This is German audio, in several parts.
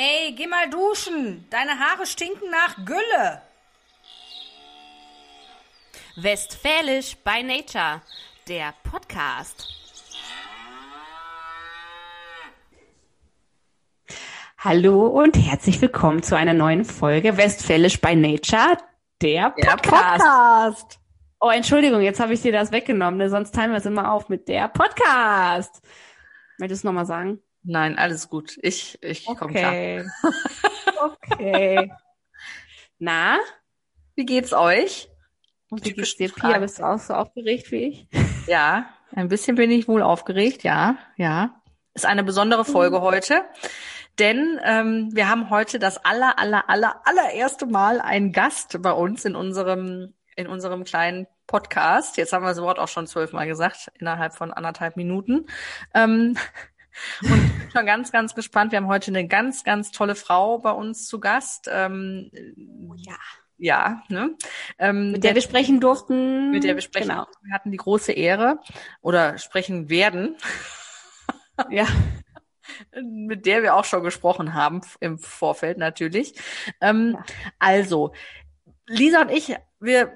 Ey, geh mal duschen. Deine Haare stinken nach Gülle. Westfälisch by Nature, der Podcast. Hallo und herzlich willkommen zu einer neuen Folge Westfälisch by Nature, der Podcast. Der Podcast. Oh, Entschuldigung, jetzt habe ich dir das weggenommen, ne? sonst teilen wir es immer auf mit der Podcast. Möchtest du es nochmal sagen? Nein, alles gut. Ich, ich okay. komme klar. okay. Na? Wie geht's euch? Und wie geht's dir, Pia? Bist du auch so aufgeregt wie ich? Ja, ein bisschen bin ich wohl aufgeregt, ja, ja. Ist eine besondere Folge mhm. heute, denn ähm, wir haben heute das aller, aller, aller, allererste Mal einen Gast bei uns in unserem in unserem kleinen Podcast. Jetzt haben wir das Wort auch schon zwölfmal gesagt, innerhalb von anderthalb Minuten. Ähm, und schon ganz, ganz gespannt. Wir haben heute eine ganz, ganz tolle Frau bei uns zu Gast. Ähm, oh ja. Ja, ne? Ähm, mit der wir sprechen durften. Mit der wir sprechen. Genau. Wir hatten die große Ehre oder sprechen werden. ja. mit der wir auch schon gesprochen haben im Vorfeld natürlich. Ähm, ja. Also, Lisa und ich, wir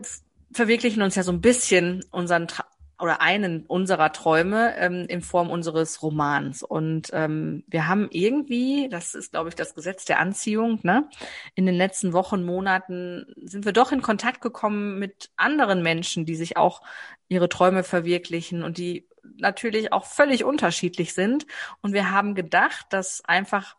verwirklichen uns ja so ein bisschen unseren Tra oder einen unserer Träume ähm, in Form unseres Romans. Und ähm, wir haben irgendwie, das ist, glaube ich, das Gesetz der Anziehung, ne? In den letzten Wochen, Monaten sind wir doch in Kontakt gekommen mit anderen Menschen, die sich auch ihre Träume verwirklichen und die natürlich auch völlig unterschiedlich sind. Und wir haben gedacht, dass einfach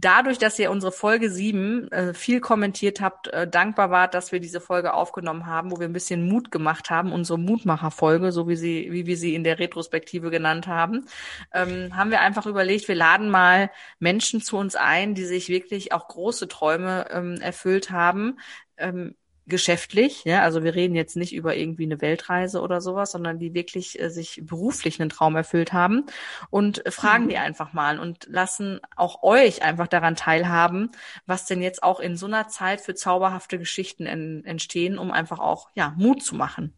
dadurch, dass ihr unsere Folge 7 äh, viel kommentiert habt, äh, dankbar wart, dass wir diese Folge aufgenommen haben, wo wir ein bisschen Mut gemacht haben, unsere Mutmacher-Folge, so wie sie, wie wir sie in der Retrospektive genannt haben, ähm, haben wir einfach überlegt, wir laden mal Menschen zu uns ein, die sich wirklich auch große Träume ähm, erfüllt haben, ähm, geschäftlich, ja, also wir reden jetzt nicht über irgendwie eine Weltreise oder sowas, sondern die wirklich äh, sich beruflich einen Traum erfüllt haben und fragen mhm. die einfach mal und lassen auch euch einfach daran teilhaben, was denn jetzt auch in so einer Zeit für zauberhafte Geschichten en entstehen, um einfach auch ja Mut zu machen.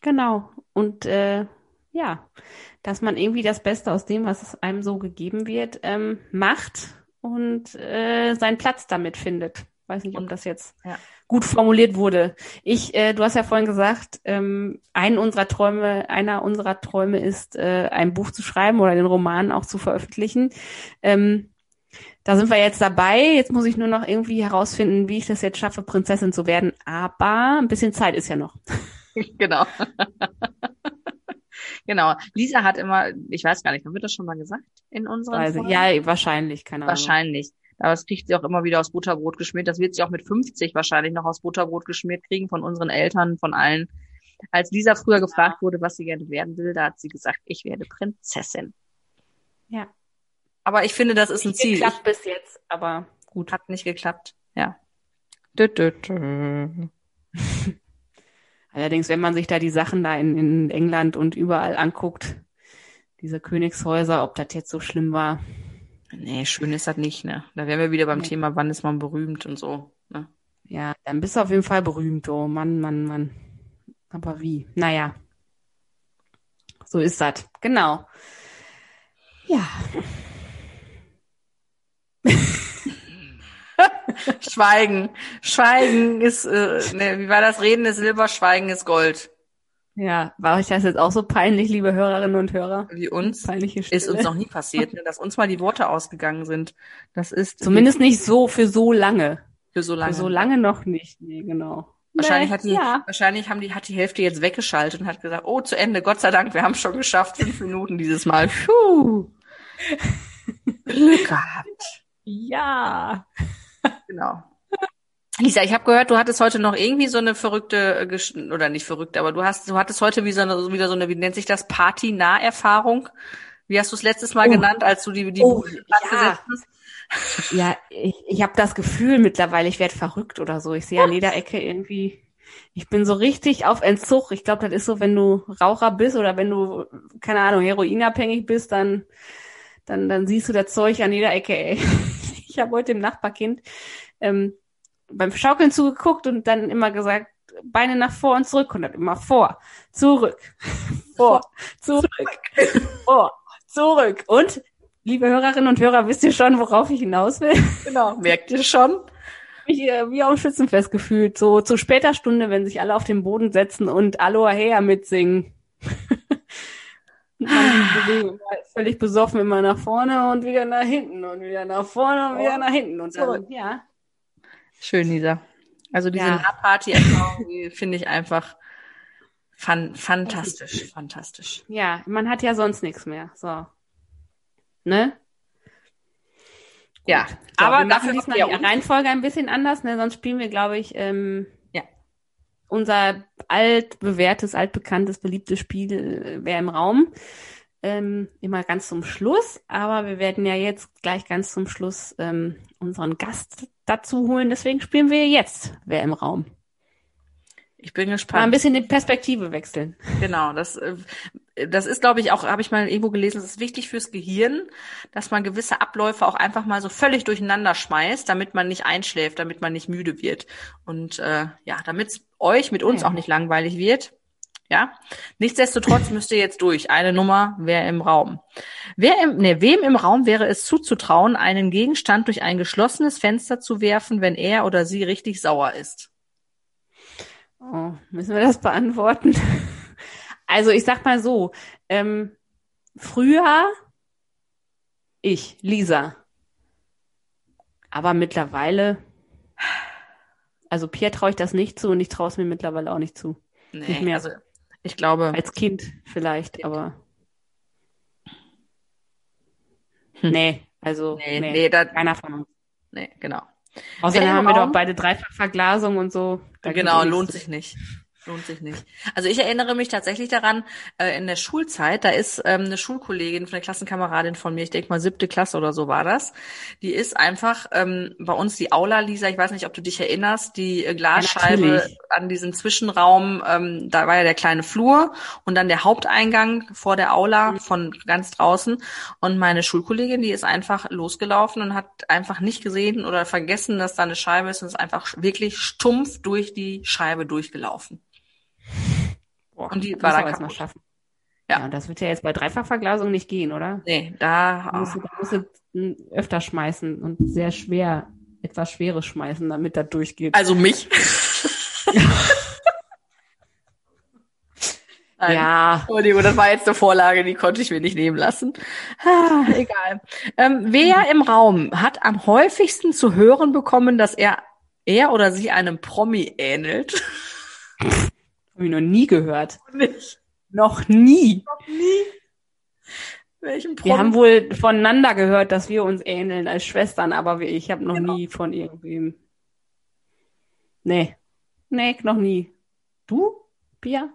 Genau und äh, ja, dass man irgendwie das Beste aus dem, was einem so gegeben wird, ähm, macht und äh, seinen Platz damit findet. Weiß nicht, ob das jetzt ja gut formuliert wurde. Ich, äh, du hast ja vorhin gesagt, ähm, ein unserer Träume, einer unserer Träume ist, äh, ein Buch zu schreiben oder den Roman auch zu veröffentlichen. Ähm, da sind wir jetzt dabei. Jetzt muss ich nur noch irgendwie herausfinden, wie ich das jetzt schaffe, Prinzessin zu werden. Aber ein bisschen Zeit ist ja noch. genau. genau. Lisa hat immer, ich weiß gar nicht, haben wir das schon mal gesagt in unseren also, Ja, wahrscheinlich, keine Ahnung. Wahrscheinlich. Aber das kriegt sie auch immer wieder aus Butterbrot geschmiert. Das wird sie auch mit 50 wahrscheinlich noch aus Butterbrot geschmiert kriegen von unseren Eltern, von allen. Als Lisa früher gefragt wurde, was sie gerne werden will, da hat sie gesagt, ich werde Prinzessin. Ja. Aber ich finde, das ist ein Ziel. Geklappt bis jetzt, aber gut. Hat nicht geklappt. Ja. Dö, dö, dö. Allerdings, wenn man sich da die Sachen da in, in England und überall anguckt, diese Königshäuser, ob das jetzt so schlimm war, Nee, schön ist das nicht, ne? Da wären wir wieder beim nee. Thema, wann ist man berühmt und so, ne? Ja, dann bist du auf jeden Fall berühmt, oh Mann, Mann, Mann. Aber wie? Naja. So ist das. Genau. Ja. Schweigen. Schweigen ist, äh, ne, wie war das? Reden ist Silber, Schweigen ist Gold. Ja, war euch das jetzt auch so peinlich, liebe Hörerinnen und Hörer? Wie uns? Peinliche Stille. Ist uns noch nie passiert, ne, dass uns mal die Worte ausgegangen sind. Das ist zumindest nicht so für so lange. Für so lange. Für so lange noch nicht. Nee, genau. Wahrscheinlich nee, hat die, ja. wahrscheinlich haben die, hat die Hälfte jetzt weggeschaltet und hat gesagt, oh, zu Ende, Gott sei Dank, wir haben schon geschafft, fünf Minuten dieses Mal. Puh. Glück gehabt. Ja. Genau. Lisa, ich habe gehört, du hattest heute noch irgendwie so eine verrückte äh, oder nicht verrückte, aber du hast du hattest heute wie so eine, wieder so eine wie nennt sich das Party-Naherfahrung? Wie hast du es letztes Mal oh. genannt, als du die die oh, ja. hast? Ja, ich, ich habe das Gefühl mittlerweile, ich werde verrückt oder so. Ich sehe an jeder Ecke irgendwie ich bin so richtig auf Entzug. Ich glaube, das ist so, wenn du Raucher bist oder wenn du, keine Ahnung, heroinabhängig bist, dann, dann, dann siehst du das Zeug an jeder Ecke, ey. Ich habe heute dem Nachbarkind ähm, beim Schaukeln zugeguckt und dann immer gesagt, Beine nach vor und zurück und dann immer vor, zurück, vor, zurück, vor, zurück und Liebe Hörerinnen und Hörer, wisst ihr schon, worauf ich hinaus will? Genau, merkt ihr schon? Mich äh, wie auf dem Schützenfest gefühlt. So zu später Stunde, wenn sich alle auf den Boden setzen und Aloha Hea mitsingen. Völlig besoffen immer nach vorne und wieder nach hinten und wieder nach vorne und wieder nach hinten und dann, ja. Schön, Lisa. Also diese Ja. Nahparty-Erfahrung, finde ich einfach fan fantastisch, fantastisch. Ja, man hat ja sonst nichts mehr. So. Ne? Ja, So, aber wir machen dafür diesmal ja die Reihenfolge ein bisschen anders, ne? Sonst spielen wir, glaube ich, ähm, Ja. unser altbewährtes, altbekanntes, beliebtes Spiel äh, wäre im Raum. Ähm, immer ganz zum Schluss, aber wir werden ja jetzt gleich ganz zum Schluss ähm, unseren Gast dazu holen. Deswegen spielen wir jetzt Wer im Raum. ich bin Mal ein gespannt. bisschen die Perspektive wechseln. Genau, das, äh, das ist, glaube ich, auch, habe ich mal irgendwo gelesen, es ist wichtig fürs Gehirn, dass man gewisse Abläufe auch einfach mal so völlig durcheinander schmeißt, damit man nicht einschläft, damit man nicht müde wird. Und äh, ja, damit es euch mit uns Ja. auch nicht langweilig wird. Ja, nichtsdestotrotz müsst ihr jetzt durch. Eine Nummer, wer im Raum. Wer im, ne, wem im Raum wäre es zuzutrauen, einen Gegenstand durch ein geschlossenes Fenster zu werfen, wenn er oder sie richtig sauer ist? Oh, müssen wir das beantworten? Also ich sag mal so, ähm, früher ich, Lisa. Aber mittlerweile, also Pierre traue ich das nicht zu und ich traue es mir mittlerweile auch nicht zu. Nee, Nicht mehr. also ich glaube, Als Kind vielleicht, aber Hm. nee, also nee, nee, nee, da, keiner von uns. nee, genau. Außerdem haben wir doch beide Dreifachverglasung und so. Da Genau, eh lohnt sich nicht. Lohnt sich nicht. Also ich erinnere mich tatsächlich daran, äh, in der Schulzeit, da ist ähm, eine Schulkollegin, eine Klassenkameradin von mir, ich denke mal siebte Klasse oder so war das, die ist einfach ähm, bei uns die Aula, Lisa, ich weiß nicht, ob du dich erinnerst, die äh, Glasscheibe natürlich. an diesem Zwischenraum, ähm, da war ja der kleine Flur und dann der Haupteingang vor der Aula von ganz draußen und meine Schulkollegin, die ist einfach losgelaufen und hat einfach nicht gesehen oder vergessen, dass da eine Scheibe ist und ist einfach wirklich stumpf durch die Scheibe durchgelaufen. Boah, Und die das war du erst mal kaputt. schaffen. Ja. Ja. und das wird ja jetzt bei Dreifachverglasung nicht gehen, oder? Nee, da, Da musst du, da musst du öfter schmeißen und sehr schwer, etwas Schweres schmeißen, damit das durchgeht. also mich. Nein. ja, Entschuldigung, das war jetzt eine Vorlage, die konnte ich mir nicht nehmen lassen. Ah, egal. Ähm, wer im Raum hat am häufigsten zu hören bekommen, dass er, er oder sie einem Promi ähnelt? habe ich noch nie gehört. Nicht. Noch nie. Nie. Welchen Promi? Wir haben wohl voneinander gehört, dass wir uns ähneln als Schwestern, aber ich habe noch Genau. nie von irgendwem. Nee. Nee, noch nie. Du, Pia?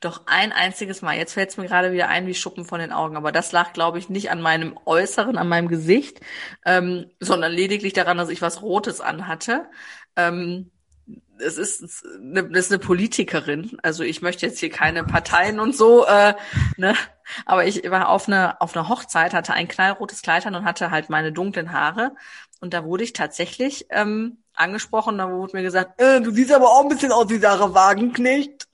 Doch ein einziges Mal. Jetzt fällt es mir gerade wieder ein wie Schuppen von den Augen. Aber das lag, glaube ich, nicht an meinem Äußeren, an meinem Gesicht, ähm, sondern lediglich daran, dass ich was Rotes anhatte. Ähm, es ist eine, das ist eine Politikerin. Also ich möchte jetzt hier keine Parteien und so, äh, ne? Aber ich war auf einer auf einer Hochzeit, hatte ein knallrotes Kleid an und hatte halt meine dunklen Haare. Und da wurde ich tatsächlich ähm, angesprochen. Da wurde mir gesagt, äh, du siehst aber auch ein bisschen aus wie Sarah Wagenknecht.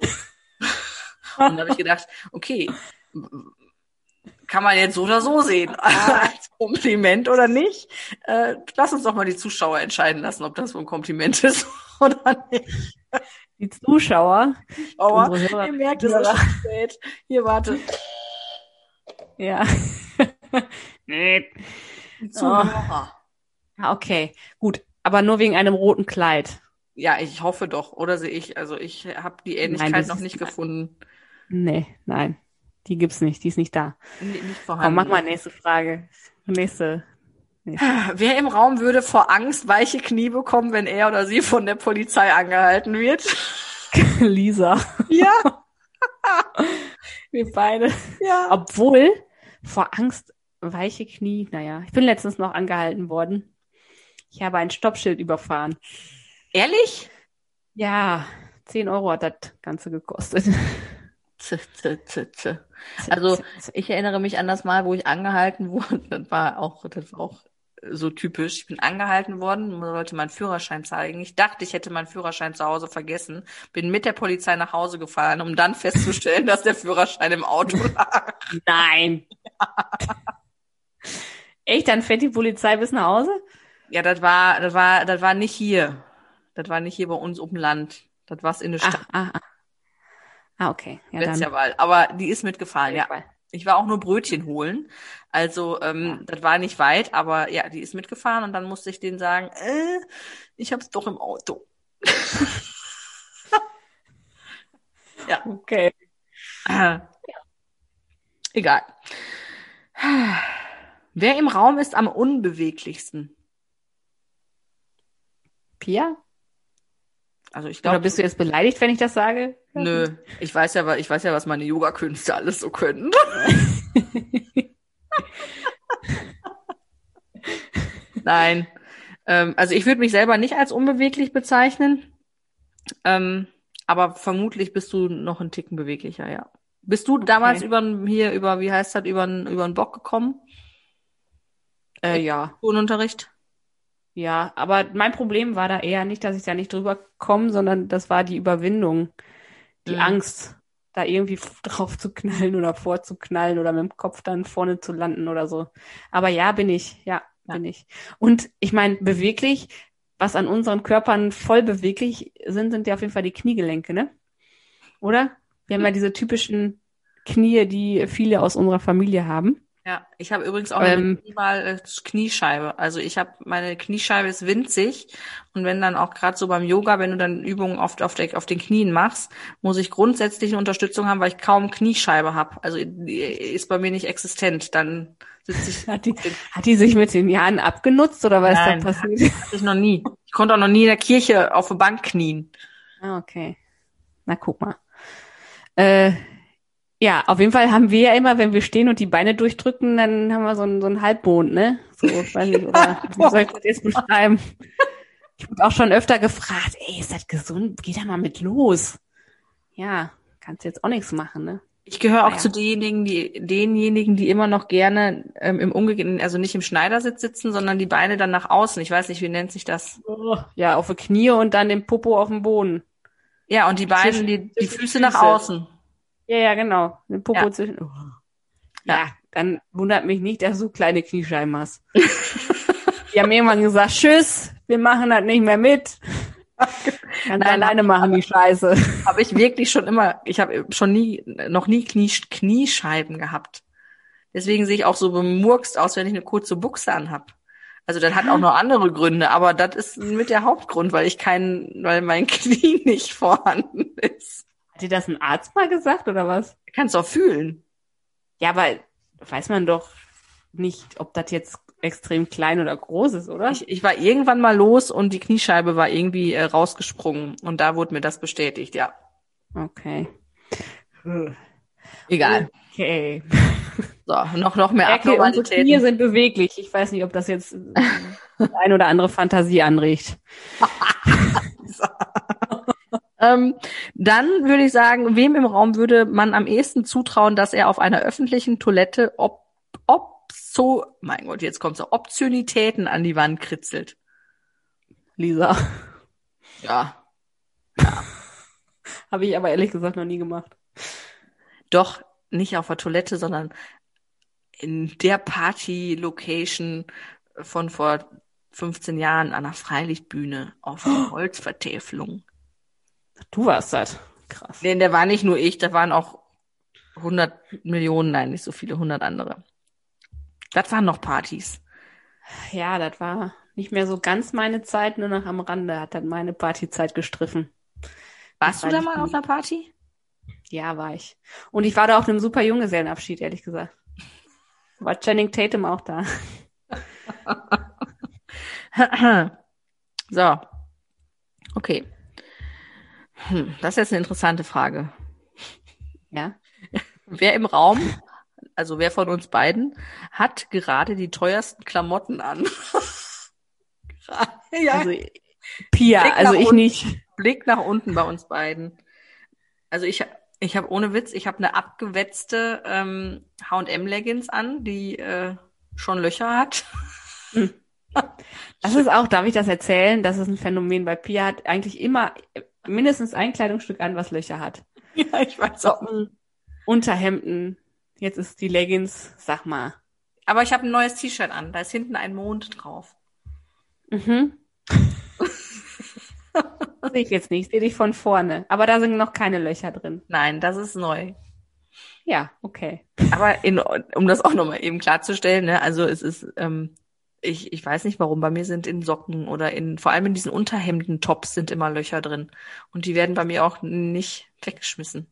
Und da habe ich gedacht, okay, kann man jetzt so oder so sehen, als Kompliment oder nicht. Äh, lass uns doch mal die Zuschauer entscheiden lassen, ob das so ein Kompliment ist oder nicht. Die Zuschauer. Unsere Hörer- ihr merkt, es schon spät. Hier, warte. Ja. nee. Die Zuhörer. Ah, okay. Gut. Aber nur wegen einem roten Kleid. Ja, ich hoffe doch. Oder sehe ich, also ich habe die Nein, Ähnlichkeit das noch nicht gefunden. Nee, nein. Die gibt's nicht. Die ist nicht da. N nicht Komm, vorhanden. mach mal nächste Frage. Nächste. Wer im Raum würde vor Angst weiche Knie bekommen, wenn er oder sie von der Polizei angehalten wird? Lisa. Ja, Wir beide. ja. Obwohl, vor Angst, weiche Knie, naja, ich bin letztens noch angehalten worden. Ich habe ein Stoppschild überfahren. Ehrlich? Ja, 10 Euro hat das Ganze gekostet. Z, z, z, z. Also ich erinnere mich an das Mal, wo ich angehalten wurde. Das war auch, das war auch so typisch. Ich bin angehalten worden, wollte meinen Führerschein zeigen. Ich dachte, ich hätte meinen Führerschein zu Hause vergessen. Bin mit der Polizei nach Hause gefahren, um dann festzustellen, dass der Führerschein im Auto lag. Nein. Echt, dann fährt die Polizei bis nach Hause? Ja, das war, das war, das war nicht hier. Das war nicht hier bei uns dem Land. Das war's in der Stadt. Ah, ah, ah. Ah, okay. Ja, Wetzerwald. Aber die ist mitgefahren, ja. Ich war auch nur Brötchen holen. Also ähm, ja. das war nicht weit, aber ja, die ist mitgefahren und dann musste ich denen sagen, äh, ich hab's doch im Auto. ja. Okay. Äh, Egal. Wer im Raum ist am unbeweglichsten? Pia? Also ich glaube. Oder bist du jetzt beleidigt, wenn ich das sage? Nö, ich weiß ja, ich weiß ja, was meine Yoga-Künste alles so können. Nein. Ähm, also ich würde mich selber nicht als unbeweglich bezeichnen. Ähm, aber vermutlich bist du noch ein Ticken beweglicher, ja. Bist du okay. damals über hier über wie heißt das über über einen Bock gekommen? Äh, ja. Turnunterricht? Ja, aber mein Problem war da eher nicht, dass ich da nicht drüber komme, sondern das war die Überwindung, die mhm. Angst, da irgendwie drauf zu knallen oder vorzuknallen oder mit dem Kopf dann vorne zu landen oder so. Aber ja, bin ich, ja, ja. bin ich. Und ich meine, beweglich, was an unseren Körpern voll beweglich sind, sind ja auf jeden Fall die Kniegelenke, ne? Oder? Wir haben ja diese typischen Knie, die viele aus unserer Familie haben. Ja, ich habe übrigens auch ähm, mal äh, Kniescheibe. Also ich habe meine Kniescheibe ist winzig und wenn dann auch gerade so beim Yoga, wenn du dann Übungen oft auf, der, auf den Knien machst, muss ich grundsätzlich eine Unterstützung haben, weil ich kaum Kniescheibe habe. Also ist bei mir nicht existent. Dann sitze ich. Hat die, hat die sich mit den Jahren abgenutzt oder was Nein, ist da passiert? Hatte ich noch nie. Ich konnte auch noch nie in der Kirche auf der Bank knien. Ah, okay. Na guck mal. Äh, ja, auf jeden Fall haben wir ja immer, wenn wir stehen und die Beine durchdrücken, dann haben wir so einen, so einen Halbmond, ne? So, weiß nicht, oder wie soll ich das jetzt beschreiben? Ich wurde auch schon öfter gefragt, ey, ist das gesund? Geh da mal mit los. Ja, kannst jetzt auch nichts machen, ne? Ich gehöre auch ja. zu denjenigen, die denjenigen, die immer noch gerne ähm, im umgekehrten, also nicht im Schneidersitz sitzen, sondern die Beine dann nach außen. Ich weiß nicht, wie nennt sich das? Oh, ja, auf die Knie und dann den Popo auf dem Boden. Ja, und die Beine, die, die Füße nach außen. Ja, ja, genau. Eine Popo ja. zwischen. Oh. Ja. ja. dann wundert mich nicht, dass du kleine Kniescheiben hast. die haben irgendwann gesagt, tschüss, wir machen das nicht mehr mit. Kannst Nein, alleine machen die Scheiße. Habe ich wirklich schon immer, ich habe schon nie, noch nie Knie, Kniescheiben gehabt. Deswegen sehe ich auch so bemurkst aus, wenn ich eine kurze Buchse anhab. Also das hat auch noch andere Gründe, aber das ist mit der Hauptgrund, weil ich kein, weil mein Knie nicht vorhanden ist. Hat dir das ein Arzt mal gesagt oder was? Kannst auch fühlen. Ja, aber weiß man doch nicht, ob das jetzt extrem klein oder groß ist, oder? Ich, ich war irgendwann mal los und die Kniescheibe war irgendwie äh, rausgesprungen und da wurde mir das bestätigt, ja. Okay. Egal. Okay. So, noch, noch mehr okay, Unsere Knie sind beweglich. Ich weiß nicht, ob das jetzt ein oder andere Fantasie anregt. Ähm, dann würde ich sagen, wem im Raum würde man am ehesten zutrauen, dass er auf einer öffentlichen Toilette ob, ob so, mein Gott, jetzt kommt so, Optionitäten an die Wand kritzelt? Lisa. Ja. ja. Habe ich aber ehrlich gesagt noch nie gemacht. Doch, nicht auf der Toilette, sondern in der Party-Location von vor 15 Jahren an der Freilichtbühne auf der Holzvertäfelung. Du warst das. Krass. Nee, der war nicht nur ich, da waren auch 100 Millionen, nein, nicht so viele, 100 andere. Das waren noch Partys. Ja, das war nicht mehr so ganz meine Zeit, nur noch am Rande hat dann meine Partyzeit gestriffen. Warst du da mal auf einer Party? Ja, war ich. Und ich war da auf einem super Junggesellenabschied, ehrlich gesagt. War Channing Tatum auch da. so. Okay. Hm, das ist jetzt eine interessante Frage. Ja. Wer im Raum, also wer von uns beiden, hat gerade die teuersten Klamotten an? ja. Also Pia, Blick also ich unten, nicht. Blick nach unten bei uns beiden. Also ich, ich habe ohne Witz, ich habe eine abgewetzte ähm, H&M-Leggings an, die äh, schon Löcher hat. Hm. Das ist auch, darf ich das erzählen? Das ist ein Phänomen, weil Pia hat eigentlich immer mindestens ein Kleidungsstück an, was Löcher hat. Ja, ich weiß auch. Socken, Unterhemden, jetzt ist die Leggings, sag mal. Aber ich habe ein neues T-Shirt an. Da ist hinten ein Mond drauf. Mhm. sehe ich jetzt nicht. Sehe dich von vorne. Aber da sind noch keine Löcher drin. Nein, das ist neu. Ja, okay. Aber in, um das auch nochmal eben klarzustellen, ne, also es ist, ähm, ich, ich weiß nicht warum, bei mir sind in Socken oder in, vor allem in diesen Unterhemden-Tops sind immer Löcher drin. Und die werden bei mir auch nicht weggeschmissen.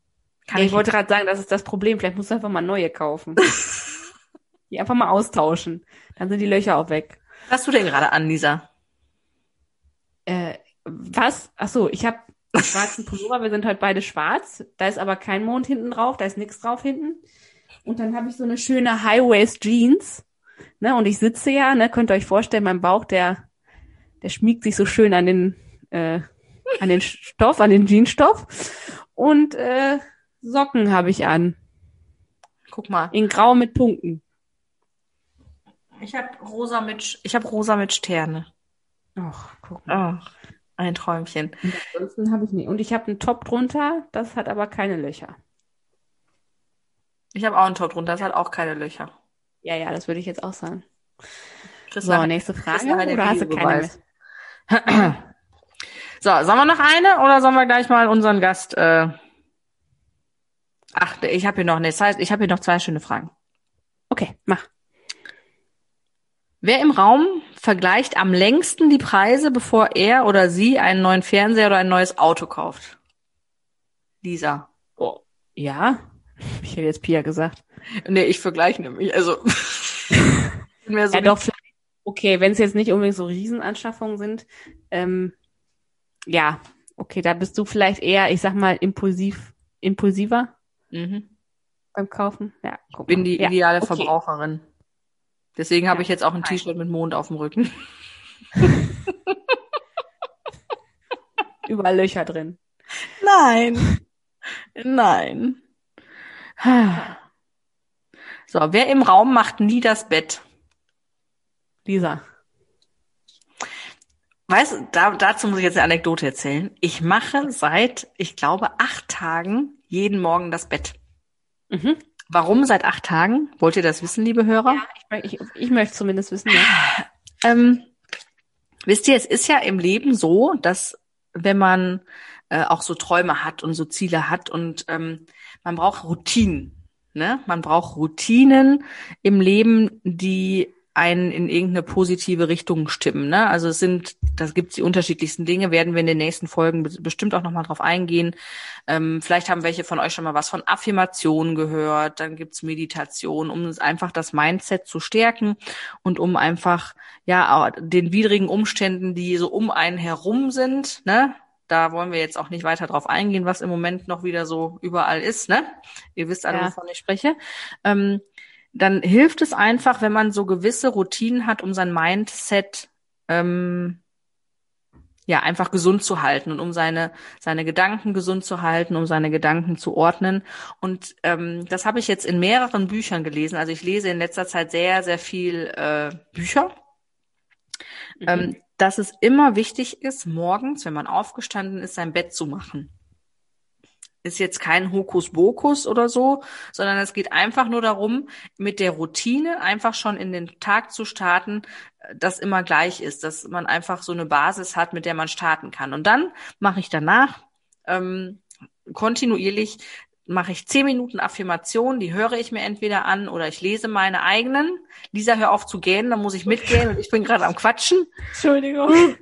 Kann ja, ich, wollte gerade sagen, das ist das Problem. Vielleicht musst du einfach mal neue kaufen. die einfach mal austauschen. Dann sind die Löcher auch weg. Was hast du denn gerade an, Lisa? Äh, was? Ach so, ich habe schwarzen Pullover. Wir sind heute beide schwarz. Da ist aber kein Mond hinten drauf. Da ist nichts drauf hinten. Und dann habe ich so eine schöne High-Waist Jeans. Ne, und ich sitze ja, ne, könnt ihr euch vorstellen, mein Bauch, der, der schmiegt sich so schön an den, äh, an den Stoff, an den Jeansstoff. Und äh, Socken habe ich an. Guck mal. In Grau mit Punkten. Ich habe rosa mit, ich habe rosa mit Sterne. Ach, guck mal. Ach. Ein Träumchen. Und ansonsten habe ich nicht. Und ich habe einen Top drunter, das hat aber keine Löcher. Ich habe auch einen Top drunter, das hat auch keine Löcher. Ja, ja, das würde ich jetzt auch sagen. Chris so, nächste Frage. Oder hast du keine mehr? so, sollen wir noch eine oder sollen wir gleich mal unseren Gast? Äh... Ach, ich habe hier noch, nee, das heißt, ich habe hier noch zwei schöne Fragen. Okay, mach. Wer im Raum vergleicht am längsten die Preise, bevor er oder sie einen neuen Fernseher oder ein neues Auto kauft? Lisa. Oh, ja. Ich hätte jetzt Pia gesagt. Nee, ich vergleiche nämlich. Also. mehr so ja, doch. Okay, wenn es jetzt nicht unbedingt so Riesenanschaffungen sind, ähm, ja, okay, da bist du vielleicht eher, ich sag mal, impulsiv, impulsiver mhm. beim Kaufen. Ja, ich bin die ideale ja, okay. Verbraucherin. Deswegen ja, habe ich jetzt auch ein T-Shirt mit Mond auf dem Rücken. Überall Löcher drin. Nein. Nein. So, wer im Raum macht nie das Bett? Lisa. Weißt du, da, dazu muss ich jetzt eine Anekdote erzählen. Ich mache seit, ich glaube, acht Tagen jeden Morgen das Bett. Mhm. Warum seit acht Tagen? Wollt ihr das wissen, liebe Hörer? Ja, ich, ich, ich möchte zumindest wissen, ja. Ähm, wisst ihr, es ist ja im Leben so, dass wenn man äh, auch so Träume hat und so Ziele hat und ähm, man braucht Routinen. Ne? Man braucht Routinen im Leben, die einen in irgendeine positive Richtung stimmen. Ne? Also es sind, da gibt die unterschiedlichsten Dinge, werden wir in den nächsten Folgen bestimmt auch nochmal drauf eingehen. Ähm, vielleicht haben welche von euch schon mal was von Affirmationen gehört, dann gibt's Meditation, um einfach das Mindset zu stärken und um einfach ja den widrigen Umständen, die so um einen herum sind, ne? Da wollen wir jetzt auch nicht weiter drauf eingehen, was im Moment noch wieder so überall ist, ne? Ihr wisst alle, ja. wovon ich spreche. Ähm, dann hilft es einfach, wenn man so gewisse Routinen hat, um sein Mindset ähm, ja einfach gesund zu halten und um seine seine Gedanken gesund zu halten, um seine Gedanken zu ordnen. Und ähm, das habe ich jetzt in mehreren Büchern gelesen. Also ich lese in letzter Zeit sehr sehr viel äh, Bücher. Mhm. Ähm, dass es immer wichtig ist, morgens, wenn man aufgestanden ist, sein Bett zu machen ist jetzt kein Hokuspokus oder so, sondern es geht einfach nur darum, mit der Routine einfach schon in den Tag zu starten, das immer gleich ist, dass man einfach so eine Basis hat, mit der man starten kann. Und dann mache ich danach ähm, kontinuierlich mache ich zehn Minuten Affirmation, die höre ich mir entweder an oder ich lese meine eigenen. Lisa, hör auf zu gähnen, dann muss ich mitgehen und ich bin gerade am Quatschen. Entschuldigung.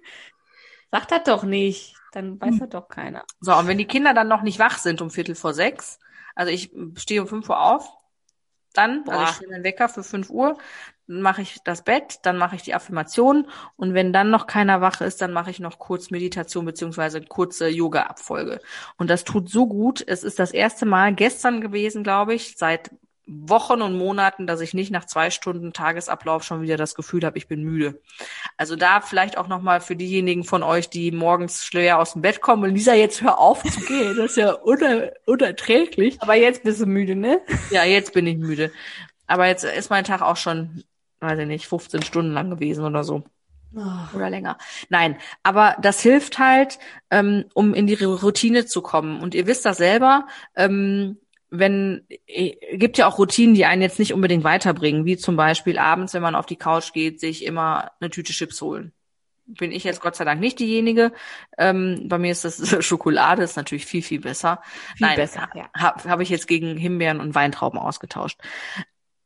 Sag das doch nicht dann weiß das doch keiner. So, und wenn die Kinder dann noch nicht wach sind um Viertel vor sechs, also ich stehe um fünf Uhr auf, dann, Boah. also ich stelle den Wecker für fünf Uhr, dann mache ich das Bett, dann mache ich die Affirmation und wenn dann noch keiner wach ist, dann mache ich noch kurz Meditation beziehungsweise kurze Yoga-Abfolge. Und das tut so gut. Es ist das erste Mal gestern gewesen, glaube ich, seit Wochen und Monaten, dass ich nicht nach zwei Stunden Tagesablauf schon wieder das Gefühl habe, ich bin müde. Also da vielleicht auch nochmal für diejenigen von euch, die morgens schwer aus dem Bett kommen, und Lisa, jetzt hör auf zu gehen, das ist ja uner unerträglich. Aber jetzt bist du müde, ne? Ja, jetzt bin ich müde. Aber jetzt ist mein Tag auch schon, weiß ich nicht, 15 Stunden lang gewesen oder so. Oh. Oder länger. Nein, aber das hilft halt, ähm, um in die Routine zu kommen. Und ihr wisst das selber, ähm, wenn, äh, gibt ja auch Routinen, die einen jetzt nicht unbedingt weiterbringen, wie zum Beispiel abends, wenn man auf die Couch geht, sich immer eine Tüte Chips holen. Bin ich jetzt Gott sei Dank nicht diejenige. Ähm, bei mir ist das Schokolade, ist natürlich viel, viel besser. Viel Nein, besser, ja. Habe hab ich jetzt gegen Himbeeren und Weintrauben ausgetauscht.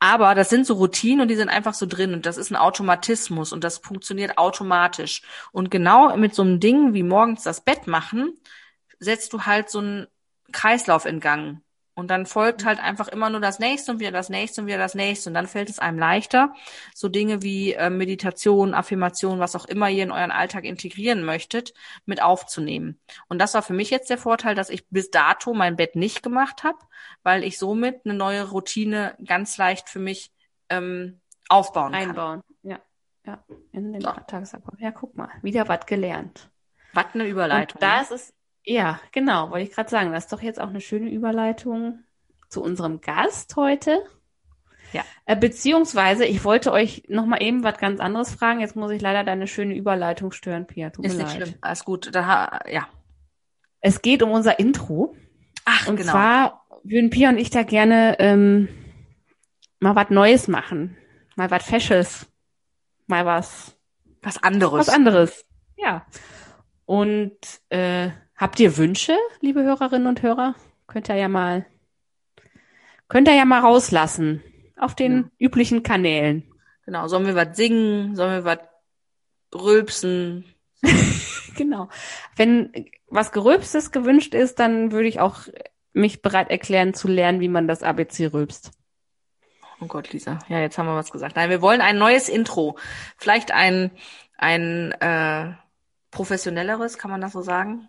Aber das sind so Routinen und die sind einfach so drin und das ist ein Automatismus und das funktioniert automatisch. Und genau mit so einem Ding wie morgens das Bett machen, setzt du halt so einen Kreislauf in Gang. Und dann folgt halt einfach immer nur das nächste und wieder das nächste und wieder das nächste. Und dann fällt es einem leichter, so Dinge wie äh, Meditation, Affirmation, was auch immer ihr in euren Alltag integrieren möchtet, mit aufzunehmen. Und das war für mich jetzt der Vorteil, dass ich bis dato mein Bett nicht gemacht habe, weil ich somit eine neue Routine ganz leicht für mich ähm, aufbauen kann. Einbauen, ja. Ja, in den so. Tagesablauf. Ja, guck mal, wieder was gelernt. Was eine Überleitung. Und da ist es ja, genau, wollte ich gerade sagen. Das ist doch jetzt auch eine schöne Überleitung zu unserem Gast heute. Ja. Äh, beziehungsweise, ich wollte euch noch mal eben was ganz anderes fragen. Jetzt muss ich leider deine schöne Überleitung stören, Pia. Tut ist mir nicht leid. schlimm. Alles gut. Da, ja. Es geht um unser Intro. Ach, und genau. Und zwar würden Pia und ich da gerne ähm, mal was Neues machen. Mal was Fesches. Mal was. Was anderes. Was anderes. Ja. Und äh, Habt ihr Wünsche, liebe Hörerinnen und Hörer? Könnt ihr ja mal, könnt ihr ja mal rauslassen auf den ja. üblichen Kanälen. Genau. Sollen wir was singen? Sollen wir was rülpsen? genau. Wenn was Gerülpstes gewünscht ist, dann würde ich auch mich bereit erklären zu lernen, wie man das ABC rülpst. Oh Gott, Lisa. Ja, jetzt haben wir was gesagt. Nein, wir wollen ein neues Intro. Vielleicht ein, ein äh, professionelleres, kann man das so sagen?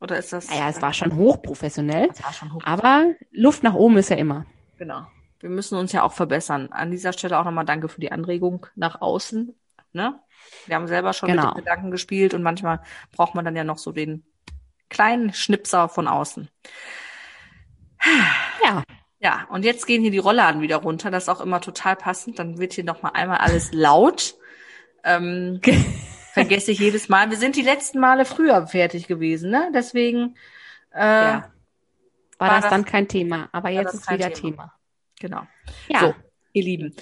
Oder ist das? Naja, es war schon hochprofessionell. Es war schon hochprofessionell. Aber Luft nach oben ist ja immer. Genau. Wir müssen uns ja auch verbessern. An dieser Stelle auch nochmal danke für die Anregung nach außen. Ne? Wir haben selber schon genau. mit den Gedanken gespielt und manchmal braucht man dann ja noch so den kleinen Schnipser von außen. Ja. Ja, und jetzt gehen hier die Rollladen wieder runter. Das ist auch immer total passend. Dann wird hier nochmal einmal alles laut. Ähm, vergesse ich jedes Mal. Wir sind die letzten Male früher fertig gewesen, ne? Deswegen äh, ja. war, war das, das, dann kein Thema. Aber jetzt ist wieder Thema. Thema. Genau. Ja. So, ihr Lieben.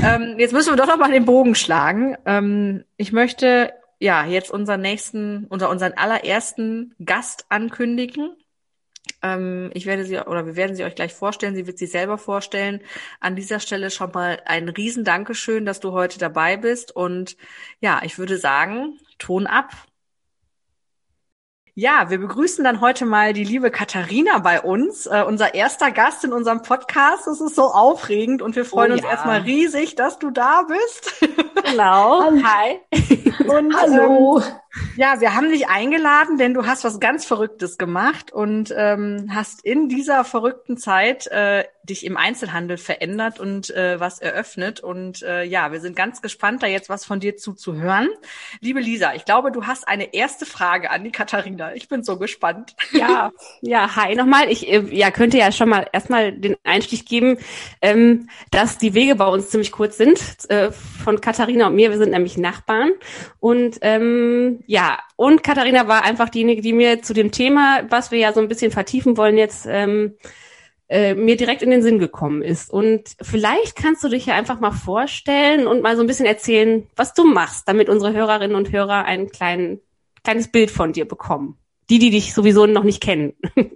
Ähm, jetzt müssen wir doch noch mal den Bogen schlagen. Ähm, ich möchte ja jetzt unseren nächsten, unser, unseren allerersten Gast ankündigen. Ähm, ich werde sie oder wir werden sie euch gleich vorstellen. Sie wird sich selber vorstellen. An dieser Stelle schon mal ein riesen Dankeschön, dass du heute dabei bist. Und ja, ich würde sagen, Ton ab. Ja, wir begrüßen dann heute mal die liebe Katharina bei uns, äh, unser erster Gast in unserem Podcast. Es ist so aufregend und wir freuen oh, uns ja. erstmal riesig, dass du da bist. Genau. Hi. Und, Hallo. Ähm, ja, wir haben dich eingeladen, denn du hast was ganz Verrücktes gemacht und ähm, hast in dieser verrückten Zeit äh, dich im Einzelhandel verändert und äh, was eröffnet. Und äh, ja, wir sind ganz gespannt, da jetzt was von dir zuzuhören. Liebe Lisa, ich glaube, du hast eine erste Frage an die Katharina. Ich bin so gespannt. Ja, ja, hi nochmal. Ich äh, ja, könnte ja schon mal erstmal den Einstich geben, ähm, dass die Wege bei uns ziemlich kurz sind. Äh, von Katharina und mir, wir sind nämlich Nachbarn. Und ähm, ja, und Katharina war einfach diejenige, die mir zu dem Thema, was wir ja so ein bisschen vertiefen wollen, jetzt ähm, äh, mir direkt in den Sinn gekommen ist. Und vielleicht kannst du dich ja einfach mal vorstellen und mal so ein bisschen erzählen, was du machst, damit unsere Hörerinnen und Hörer ein klein, kleines Bild von dir bekommen. Die, die dich sowieso noch nicht kennen.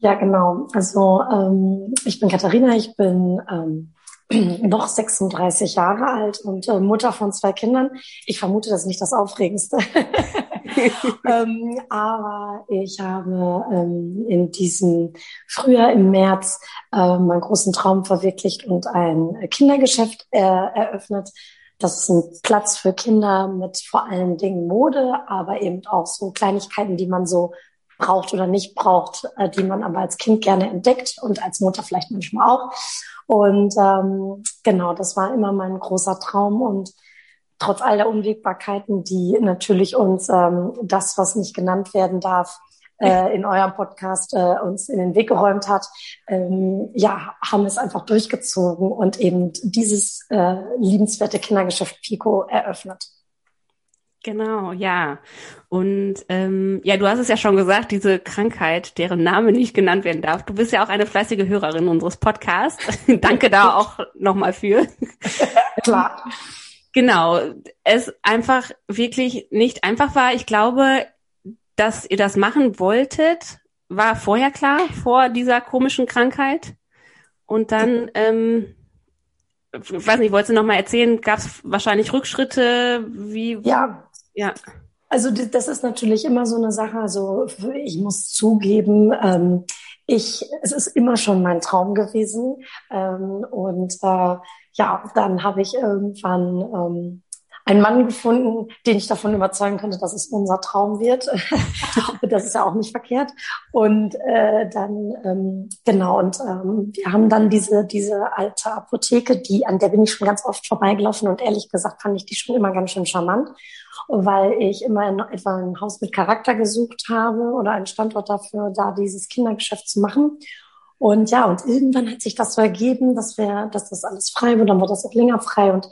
Ja, genau. Also ähm, ich bin Katharina, ich bin ähm, noch 36 Jahre alt und äh, Mutter von zwei Kindern. Ich vermute, das ist nicht das Aufregendste. ähm, aber ich habe ähm, in diesem Frühjahr im März äh, meinen großen Traum verwirklicht und ein Kindergeschäft äh, eröffnet. Das ist ein Platz für Kinder mit vor allen Dingen Mode, aber eben auch so Kleinigkeiten, die man so braucht oder nicht braucht, äh, die man aber als Kind gerne entdeckt und als Mutter vielleicht manchmal auch. Und ähm, genau, das war immer mein großer Traum und trotz all der Unwägbarkeiten, die natürlich uns ähm, das, was nicht genannt werden darf, äh, in eurem Podcast äh, uns in den Weg geräumt hat, ähm, ja, haben es einfach durchgezogen und eben dieses äh, liebenswerte Kindergeschäft Pico eröffnet. Genau, ja. Und ähm, ja, du hast es ja schon gesagt, diese Krankheit, deren Name nicht genannt werden darf. Du bist ja auch eine fleißige Hörerin unseres Podcasts. Danke da auch nochmal für. Klar. Genau, es einfach wirklich nicht einfach war. Ich glaube, dass ihr das machen wolltet, war vorher klar, vor dieser komischen Krankheit. Und dann ähm, weiß nicht, wolltest du noch mal erzählen, gab es wahrscheinlich Rückschritte, wie? Ja. Ja. Also das ist natürlich immer so eine Sache. Also ich muss zugeben, ähm, ich, es ist immer schon mein Traum gewesen. Ähm, und äh, ja, dann habe ich irgendwann ähm, einen Mann gefunden, den ich davon überzeugen könnte, dass es unser Traum wird. das ist ja auch nicht verkehrt. Und äh, dann ähm, genau und ähm, wir haben dann diese diese alte Apotheke, die an der bin ich schon ganz oft vorbeigelaufen und ehrlich gesagt fand ich die schon immer ganz schön charmant, weil ich immer in etwa ein Haus mit Charakter gesucht habe oder einen Standort dafür, da dieses Kindergeschäft zu machen. Und ja, und irgendwann hat sich das so ergeben, dass wir, dass das alles frei wurde, dann wurde das auch länger frei und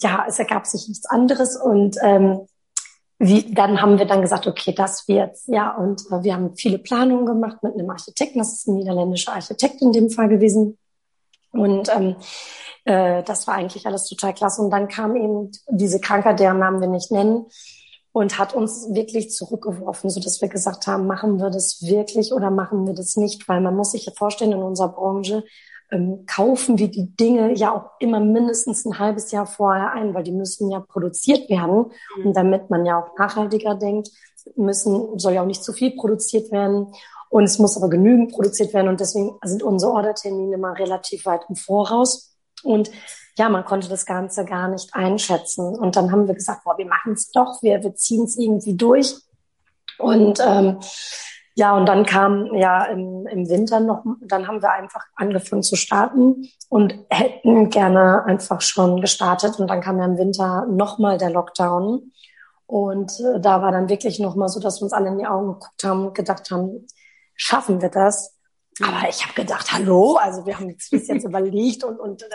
ja, es ergab sich nichts anderes und ähm, wie, dann haben wir dann gesagt, okay, das wird's, ja, und äh, wir haben viele Planungen gemacht mit einem Architekten, das ist ein niederländischer Architekt in dem Fall gewesen. Und ähm, äh, das war eigentlich alles total klasse. Und dann kam eben diese Krankheit, deren Namen wir nicht nennen, und hat uns wirklich zurückgeworfen, so dass wir gesagt haben, machen wir das wirklich oder machen wir das nicht? Weil man muss sich ja vorstellen, in unserer Branche ähm, kaufen wir die Dinge ja auch immer mindestens ein halbes Jahr vorher ein, weil die müssen ja produziert werden. Mhm. Und damit man ja auch nachhaltiger denkt, müssen, soll ja auch nicht zu viel produziert werden. Und es muss aber genügend produziert werden. Und deswegen sind unsere Ordertermine immer relativ weit im Voraus. Und ja, man konnte das Ganze gar nicht einschätzen. Und dann haben wir gesagt, boah, wir machen es doch, wir, wir ziehen es irgendwie durch. Und ähm, ja, und dann kam ja im, im Winter noch, dann haben wir einfach angefangen zu starten und hätten gerne einfach schon gestartet. Und dann kam ja im Winter nochmal der Lockdown. Und äh, da war dann wirklich nochmal so, dass wir uns alle in die Augen geguckt haben und gedacht haben, schaffen wir das? Aber ich habe gedacht, hallo, also wir haben jetzt bis jetzt überlegt und, und äh,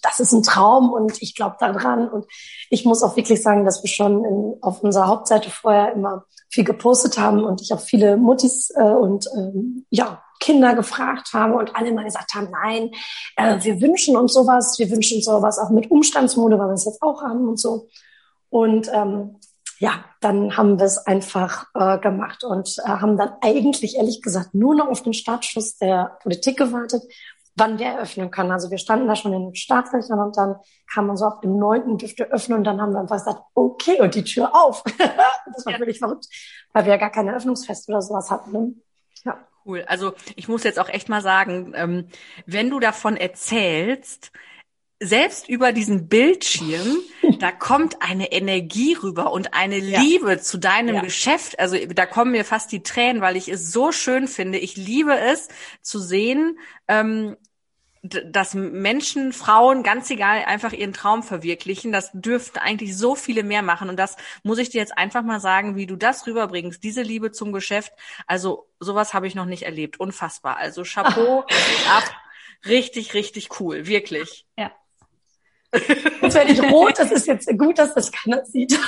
das ist ein Traum und ich glaube daran. Und ich muss auch wirklich sagen, dass wir schon in, auf unserer Hauptseite vorher immer viel gepostet haben und ich auch viele Muttis äh, und ähm, ja, Kinder gefragt habe und alle mal gesagt haben, nein, äh, wir wünschen uns sowas, wir wünschen uns sowas auch mit Umstandsmode, weil wir es jetzt auch haben und so. Und ähm, ja, dann haben wir es einfach äh, gemacht und äh, haben dann eigentlich, ehrlich gesagt, nur noch auf den Startschuss der Politik gewartet, wann der eröffnen kann. Also wir standen da schon in den Startlöchern und dann kam man so auf dem neunten dürfte öffnen und dann haben wir einfach gesagt, okay, und die Tür auf. das war ja. wirklich verrückt, weil wir ja gar keine Öffnungsfest oder sowas hatten. Ne? Ja. Cool. Also ich muss jetzt auch echt mal sagen, ähm, wenn du davon erzählst, selbst über diesen Bildschirm, da kommt eine Energie rüber und eine ja. Liebe zu deinem ja. Geschäft. Also da kommen mir fast die Tränen, weil ich es so schön finde. Ich liebe es zu sehen, ähm, dass Menschen, Frauen, ganz egal, einfach ihren Traum verwirklichen. Das dürften eigentlich so viele mehr machen. Und das muss ich dir jetzt einfach mal sagen, wie du das rüberbringst, diese Liebe zum Geschäft. Also sowas habe ich noch nicht erlebt. Unfassbar. Also Chapeau ab. Richtig, richtig cool. Wirklich. Ja. Jetzt werde ich rot, das ist jetzt gut, dass das keiner sieht.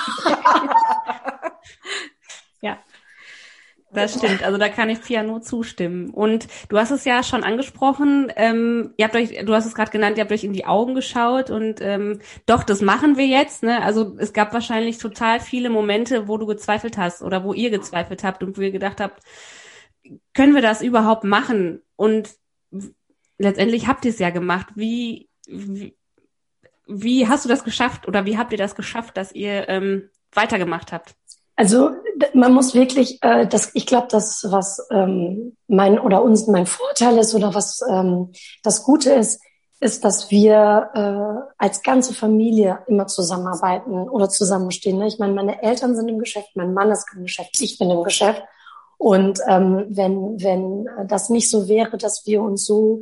ja. Das stimmt, also da kann ich Pia nur zustimmen. Und du hast es ja schon angesprochen, ähm, ihr habt euch, du hast es gerade genannt, ihr habt euch in die Augen geschaut und ähm, doch, das machen wir jetzt. Ne? Also es gab wahrscheinlich total viele Momente, wo du gezweifelt hast oder wo ihr gezweifelt habt und wo ihr gedacht habt, können wir das überhaupt machen? Und letztendlich habt ihr es ja gemacht. Wie, wie, wie hast du das geschafft oder wie habt ihr das geschafft, dass ihr ähm, weitergemacht habt? Also man muss wirklich, äh, das, ich glaube, das was ähm, mein oder uns mein Vorteil ist oder was ähm, das Gute ist, ist, dass wir äh, als ganze Familie immer zusammenarbeiten oder zusammenstehen. Ne? Ich meine, meine Eltern sind im Geschäft, mein Mann ist im Geschäft, ich bin im Geschäft. Und ähm, wenn wenn das nicht so wäre, dass wir uns so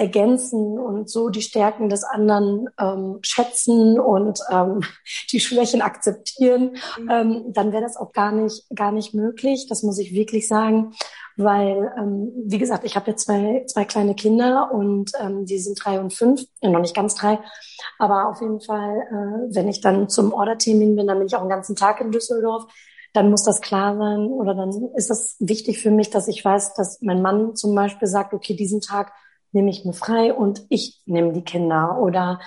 ergänzen und so die Stärken des anderen ähm, schätzen und ähm, die Schwächen akzeptieren, mhm. ähm, dann wäre das auch gar nicht, gar nicht möglich. Das muss ich wirklich sagen weil, ähm, wie gesagt, ich habe jetzt zwei, zwei kleine Kinder und ähm, die sind drei und fünf, ja, noch nicht ganz drei, aber auf jeden Fall, äh, wenn ich dann zum Order-Teaming bin, dann bin ich auch den ganzen Tag in Düsseldorf, dann muss das klar sein oder dann ist das wichtig für mich, dass ich weiß, dass mein Mann zum Beispiel sagt, okay, diesen Tag nehme ich mir frei und ich nehme die Kinder oder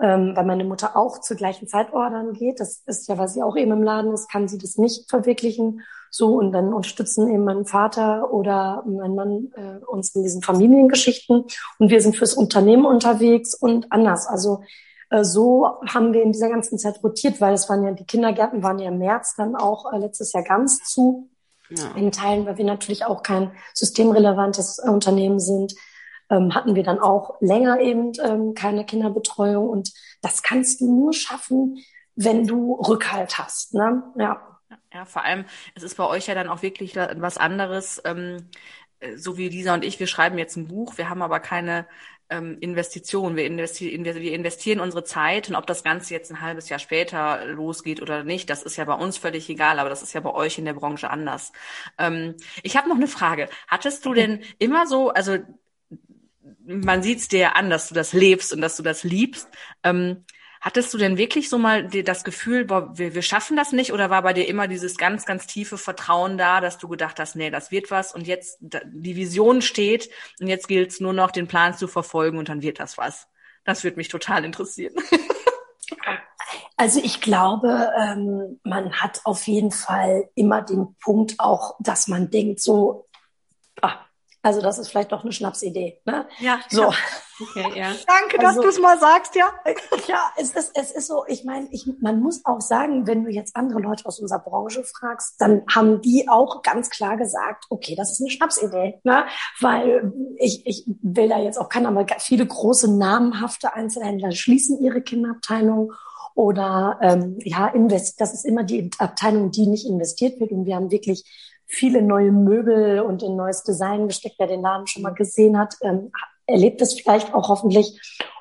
ähm, weil meine Mutter auch zur gleichen Zeit ordern geht. Das ist ja, weil sie auch eben im Laden ist, kann sie das nicht verwirklichen. So, und dann unterstützen eben mein Vater oder mein Mann äh, uns in diesen Familiengeschichten. Und wir sind fürs Unternehmen unterwegs und anders. Also äh, so haben wir in dieser ganzen Zeit rotiert, weil es waren ja, die Kindergärten waren ja im März dann auch äh, letztes Jahr ganz zu. Ja. In Teilen, weil wir natürlich auch kein systemrelevantes äh, Unternehmen sind, ähm, hatten wir dann auch länger eben ähm, keine Kinderbetreuung. Und das kannst du nur schaffen, wenn du Rückhalt hast. Ne? Ja. Ja, vor allem, es ist bei euch ja dann auch wirklich was anderes. Ähm, äh, so wie Lisa und ich, wir schreiben jetzt ein Buch, wir haben aber keine ähm, Investition. Wir, investi wir investieren unsere Zeit und ob das Ganze jetzt ein halbes Jahr später losgeht oder nicht, das ist ja bei uns völlig egal, aber das ist ja bei euch in der Branche anders. Ähm, ich habe noch eine Frage. Hattest du denn immer so, also man sieht es dir an, dass du das lebst und dass du das liebst. Ähm, Hattest du denn wirklich so mal das Gefühl, boah, wir, wir schaffen das nicht? Oder war bei dir immer dieses ganz, ganz tiefe Vertrauen da, dass du gedacht hast, nee, das wird was und jetzt die Vision steht und jetzt gilt es nur noch, den Plan zu verfolgen und dann wird das was? Das würde mich total interessieren. Also ich glaube, ähm, man hat auf jeden Fall immer den Punkt auch, dass man denkt, so, also das ist vielleicht doch eine Schnapsidee. Ne? Ja. So. Okay, ja. Danke, dass also, du es mal sagst, ja. Ja, es ist, es ist so, ich meine, ich, man muss auch sagen, wenn du jetzt andere Leute aus unserer Branche fragst, dann haben die auch ganz klar gesagt, okay, das ist eine Schnapsidee. Ne? Weil ich, ich will da jetzt auch keiner, aber viele große namenhafte Einzelhändler schließen ihre Kinderabteilung oder ähm, ja, invest, das ist immer die Abteilung, die nicht investiert wird. Und wir haben wirklich viele neue Möbel und ein neues Design gesteckt. Wer den Laden schon mal gesehen hat, ähm, erlebt es vielleicht auch hoffentlich.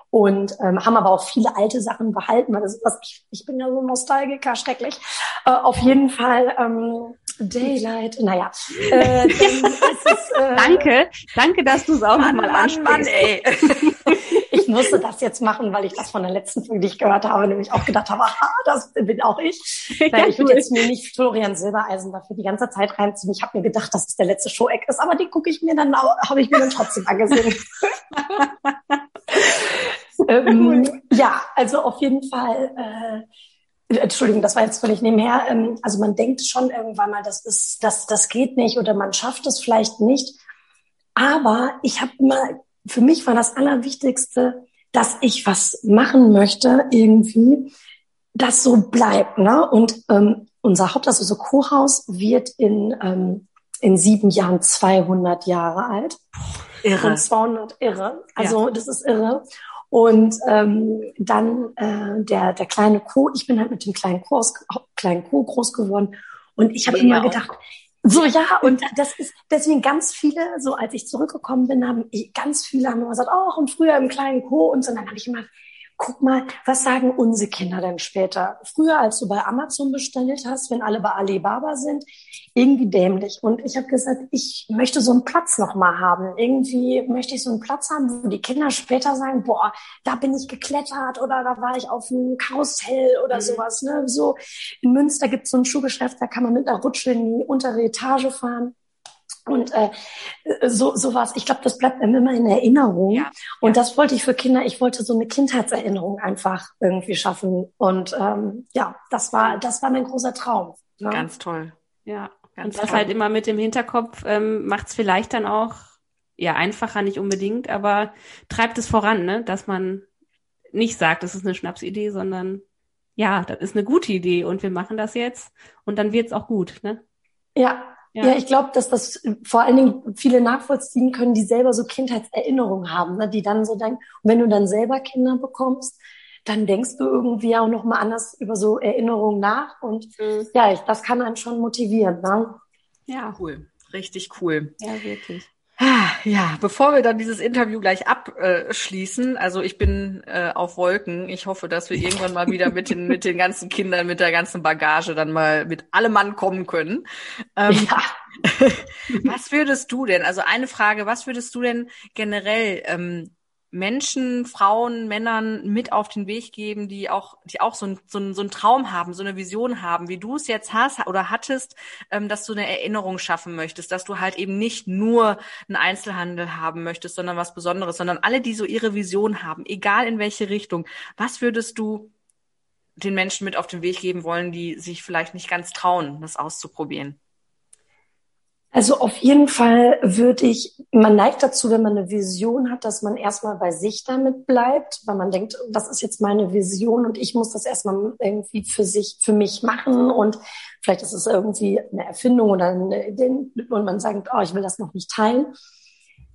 Und ähm, haben aber auch viele alte Sachen behalten. Das ist, was ich, ich bin ja so Nostalgiker, schrecklich. Äh, auf jeden Fall ähm, Daylight, naja. Äh, es, äh, danke, danke, dass du es auch nochmal ansprichst. Mann, ey. ich musste das jetzt machen, weil ich das von der letzten Folge, die ich gehört habe, nämlich auch gedacht habe, aha, das bin auch ich. Ja, ich würde jetzt mir nicht Florian Silbereisen dafür die ganze Zeit reinziehen. Ich habe mir gedacht, dass es der letzte Show-Eck ist, aber die gucke ich mir dann, habe ich mir dann trotzdem angesehen. ähm, ja, also auf jeden Fall, äh, Entschuldigung, das war jetzt völlig nebenher. Ähm, also man denkt schon irgendwann mal, das ist, das, das geht nicht oder man schafft es vielleicht nicht. Aber ich habe mal für mich war das Allerwichtigste, dass ich was machen möchte irgendwie, das so bleibt. Ne? Und ähm, unser Haupt, also Kurhaus, wird in, ähm, in sieben Jahren 200 Jahre alt. Irre. Und 200 irre. Also ja. das ist irre. Und ähm, dann äh, der, der kleine Co. Ich bin halt mit dem kleinen Co. Aus, kleinen Co. groß geworden. Und ich habe immer gedacht, so, ja, und das ist deswegen ganz viele, so als ich zurückgekommen bin, haben ganz viele haben immer gesagt, oh, und früher im kleinen Co. und so. Und dann habe ich immer guck mal, was sagen unsere Kinder denn später? Früher, als du bei Amazon bestellt hast, wenn alle bei Alibaba sind, irgendwie dämlich. Und ich habe gesagt, ich möchte so einen Platz nochmal haben. Irgendwie möchte ich so einen Platz haben, wo die Kinder später sagen, boah, da bin ich geklettert oder da war ich auf einem Karussell oder mhm. sowas. Ne? So in Münster gibt es so ein Schuhgeschäft, da kann man mit einer Rutsche in die untere Etage fahren. Und äh, so sowas, ich glaube, das bleibt einem immer in Erinnerung. Ja. Und ja. das wollte ich für Kinder, ich wollte so eine Kindheitserinnerung einfach irgendwie schaffen. Und ähm, ja, das war, das war mein großer Traum. Ne? Ganz toll. Ja. Ganz und das toll. halt immer mit dem Hinterkopf ähm, macht es vielleicht dann auch ja einfacher, nicht unbedingt, aber treibt es voran, ne? Dass man nicht sagt, das ist eine Schnapsidee, sondern ja, das ist eine gute Idee und wir machen das jetzt und dann wird's auch gut, ne? Ja, ja, ja ich glaube, dass das vor allen Dingen viele nachvollziehen können, die selber so Kindheitserinnerungen haben, ne? die dann so denken, und wenn du dann selber Kinder bekommst, dann denkst du irgendwie auch noch mal anders über so Erinnerungen nach und mhm. ja, das kann einen schon motivieren. Ne? Ja, cool, richtig cool. Ja, wirklich. Ja, bevor wir dann dieses Interview gleich abschließen, also ich bin äh, auf Wolken. Ich hoffe, dass wir irgendwann mal wieder mit den mit den ganzen Kindern, mit der ganzen Bagage dann mal mit allem Mann kommen können. Ähm, ja. was würdest du denn? Also eine Frage: Was würdest du denn generell ähm, Menschen, Frauen, Männern mit auf den Weg geben, die auch, die auch so, ein, so, ein, so einen Traum haben, so eine Vision haben, wie du es jetzt hast oder hattest, ähm, dass du eine Erinnerung schaffen möchtest, dass du halt eben nicht nur einen Einzelhandel haben möchtest, sondern was Besonderes, sondern alle, die so ihre Vision haben, egal in welche Richtung. Was würdest du den Menschen mit auf den Weg geben wollen, die sich vielleicht nicht ganz trauen, das auszuprobieren? Also auf jeden Fall würde ich, man neigt dazu, wenn man eine Vision hat, dass man erstmal bei sich damit bleibt, weil man denkt, das ist jetzt meine Vision und ich muss das erstmal irgendwie für sich, für mich machen und vielleicht ist es irgendwie eine Erfindung oder eine, und man sagt, oh, ich will das noch nicht teilen.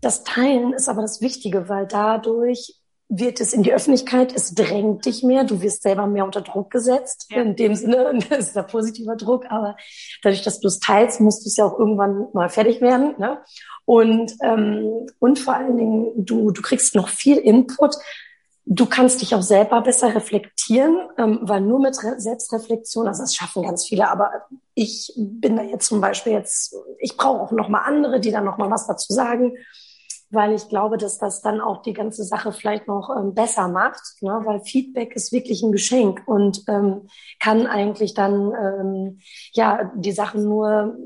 Das Teilen ist aber das Wichtige, weil dadurch wird es in die Öffentlichkeit, es drängt dich mehr, du wirst selber mehr unter Druck gesetzt. Ja. In dem Sinne, das ist ja positiver Druck, aber dadurch, dass du es teilst, musst du es ja auch irgendwann mal fertig werden. Ne? Und, ähm, und vor allen Dingen, du, du kriegst noch viel Input. Du kannst dich auch selber besser reflektieren, ähm, weil nur mit Re Selbstreflexion, also das schaffen ganz viele, aber ich bin da jetzt zum Beispiel jetzt, ich brauche auch noch mal andere, die dann noch mal was dazu sagen weil ich glaube, dass das dann auch die ganze Sache vielleicht noch ähm, besser macht, ne? weil Feedback ist wirklich ein Geschenk und ähm, kann eigentlich dann ähm, ja die Sachen nur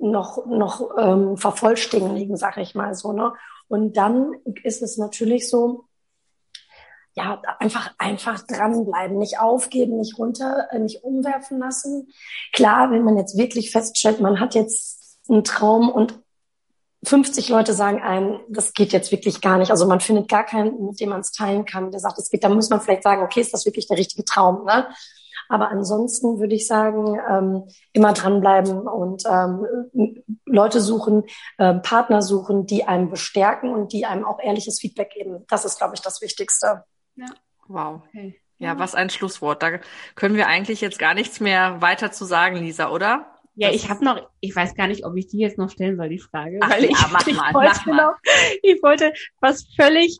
noch noch ähm, vervollständigen, sag ich mal so. Ne? Und dann ist es natürlich so, ja, einfach, einfach dranbleiben, nicht aufgeben, nicht runter, äh, nicht umwerfen lassen. Klar, wenn man jetzt wirklich feststellt, man hat jetzt einen Traum und 50 Leute sagen einem, das geht jetzt wirklich gar nicht. Also man findet gar keinen, mit dem man es teilen kann, der sagt, es geht. Da muss man vielleicht sagen, okay, ist das wirklich der richtige Traum? Ne? Aber ansonsten würde ich sagen, ähm, immer dranbleiben und ähm, Leute suchen, äh, Partner suchen, die einem bestärken und die einem auch ehrliches Feedback geben. Das ist, glaube ich, das Wichtigste. Ja. Wow. Okay. Ja, was ein Schlusswort. Da können wir eigentlich jetzt gar nichts mehr weiter zu sagen, Lisa, oder? Ja, das ich habe noch, ich weiß gar nicht, ob ich die jetzt noch stellen soll, die Frage. Ach, weil ja, ich, mach ich mal, wollte mach mal. Noch, ich wollte was völlig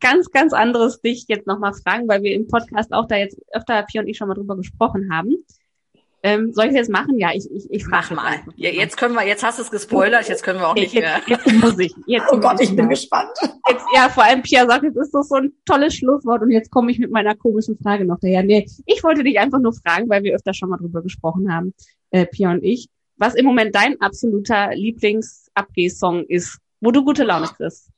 ganz, ganz anderes dich jetzt nochmal fragen, weil wir im Podcast auch da jetzt öfter Pia und ich schon mal drüber gesprochen haben. Ähm, soll ich das machen? Ja, ich, ich, ich frage mal. Ja, jetzt können wir, jetzt hast du es gespoilert, jetzt können wir auch nicht jetzt, mehr. Jetzt muss ich. Jetzt oh Gott, ich bin gespannt. Jetzt, ja, vor allem Pia sagt, jetzt ist das so ein tolles Schlusswort und jetzt komme ich mit meiner komischen Frage noch daher. Nee, ich wollte dich einfach nur fragen, weil wir öfter schon mal drüber gesprochen haben, äh, Pia und ich was im Moment dein absoluter Lieblingsabgehsong ist, wo du gute Laune kriegst.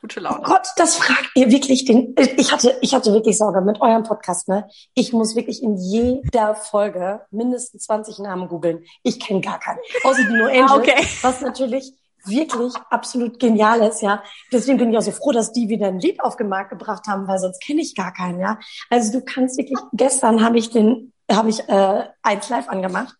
Gute Laune. Oh Gott, das fragt ihr wirklich den. Ich hatte, ich hatte wirklich Sorge mit eurem Podcast, ne? Ich muss wirklich in jeder Folge mindestens 20 Namen googeln. Ich kenne gar keinen. Außer die No Angels, okay. was natürlich wirklich absolut genial ist, ja. Deswegen bin ich auch so froh, dass die wieder ein Lied auf den Markt gebracht haben, weil sonst kenne ich gar keinen, ja. Also du kannst wirklich, gestern habe ich den, habe ich äh, eins live angemacht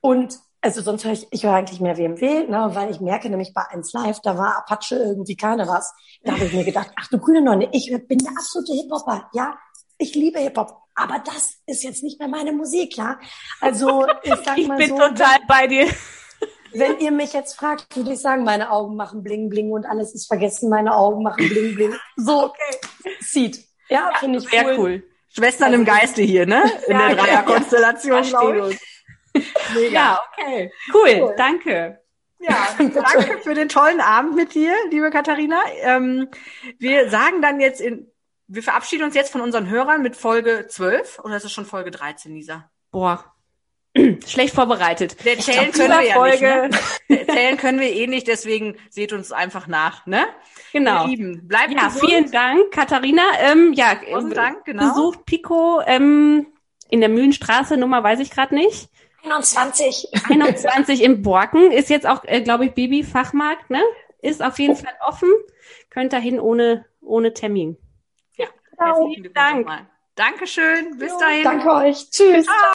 und also sonst höre ich, ich höre eigentlich mehr WMW, ne, weil ich merke nämlich bei 1 Live, da war Apache irgendwie keine was. Da habe ich mir gedacht, ach du grüne Nonne, ich bin der absolute Hip-Hopper, ja. Ich liebe Hip-Hop, aber das ist jetzt nicht mehr meine Musik, ja. Also ich sag mal ich so. bin total bei dir. Wenn ihr mich jetzt fragt, würde ich sagen, meine Augen machen bling bling und alles ist vergessen, meine Augen machen bling bling. So, okay. Sieht. Ja, ja finde ich sehr cool. cool. Schwestern im Geiste hier, ne? In ja, der Dreierkonstellation, ja, glaube ich. Mega. Ja, okay. Cool, cool. danke. Ja, danke für den tollen Abend mit dir, liebe Katharina. Ähm, wir sagen dann jetzt in, wir verabschieden uns jetzt von unseren Hörern mit Folge 12 oder ist es schon Folge 13, Lisa? Boah. Schlecht vorbereitet. Der zählen können wir Folge. ja nicht. Ne? Zählen können wir eh nicht, deswegen seht uns einfach nach, ne? Genau. Ihr Lieben, bleibt ja, gesund. vielen Dank, Katharina. Ähm, ja, Dank, genau. Besucht Pico ähm, in der Mühlenstraße, Nummer weiß ich gerade nicht. 21. 21 im Borken ist jetzt auch, äh, glaube ich, Babyfachmarkt, ne? Ist auf jeden oh. Fall offen. Könnt dahin ohne, ohne Termin. Ja, genau. herzlichen Dank. Dankeschön. Bis jo, dahin. Danke euch. Tschüss. Ciao.